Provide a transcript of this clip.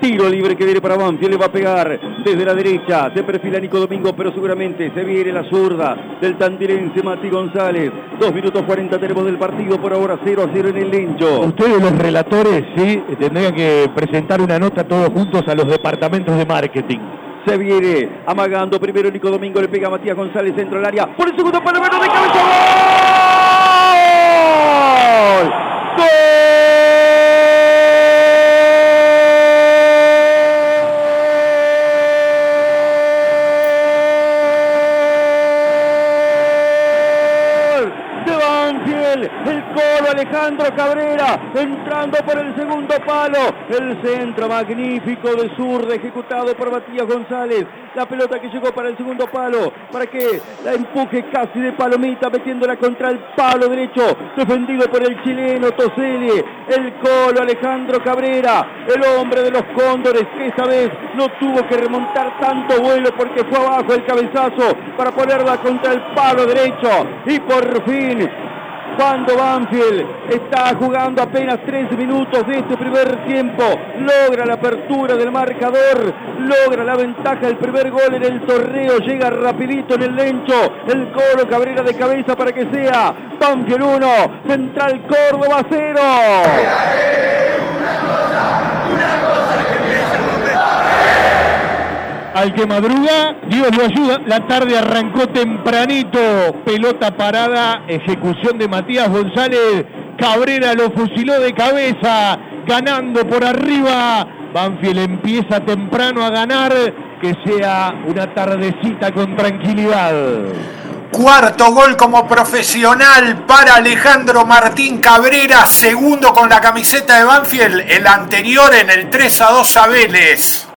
Tiro libre que viene para Banfield, le va a pegar desde la derecha. Se perfila Nico Domingo, pero seguramente se viene la zurda del tandilense Mati González. Dos minutos 40 tenemos del partido, por ahora 0 a 0 en el Lencho. Ustedes los relatores, sí, tendrían que presentar una nota todos juntos a los departamentos de marketing. Se viene amagando primero Nico Domingo, le pega a Matías González, centro del área. Por el segundo palo, de cabeza. El colo Alejandro Cabrera, entrando por el segundo palo, el centro magnífico de zurda ejecutado por Matías González, la pelota que llegó para el segundo palo, para que la empuje casi de palomita, metiéndola contra el palo derecho, defendido por el chileno Toseli, el colo Alejandro Cabrera, el hombre de los cóndores, que esta vez no tuvo que remontar tanto vuelo porque fue abajo el cabezazo para ponerla contra el palo derecho. Y por fin cuando Banfield está jugando apenas tres minutos de este primer tiempo, logra la apertura del marcador, logra la ventaja del primer gol en el torneo, llega rapidito en el lencho, el coro Cabrera de cabeza para que sea Banfield 1, Central Córdoba 0. Al que madruga, Dios lo ayuda. La tarde arrancó tempranito, pelota parada, ejecución de Matías González. Cabrera lo fusiló de cabeza, ganando por arriba. Banfield empieza temprano a ganar, que sea una tardecita con tranquilidad. Cuarto gol como profesional para Alejandro Martín Cabrera, segundo con la camiseta de Banfield, el anterior en el 3 a 2 a Vélez.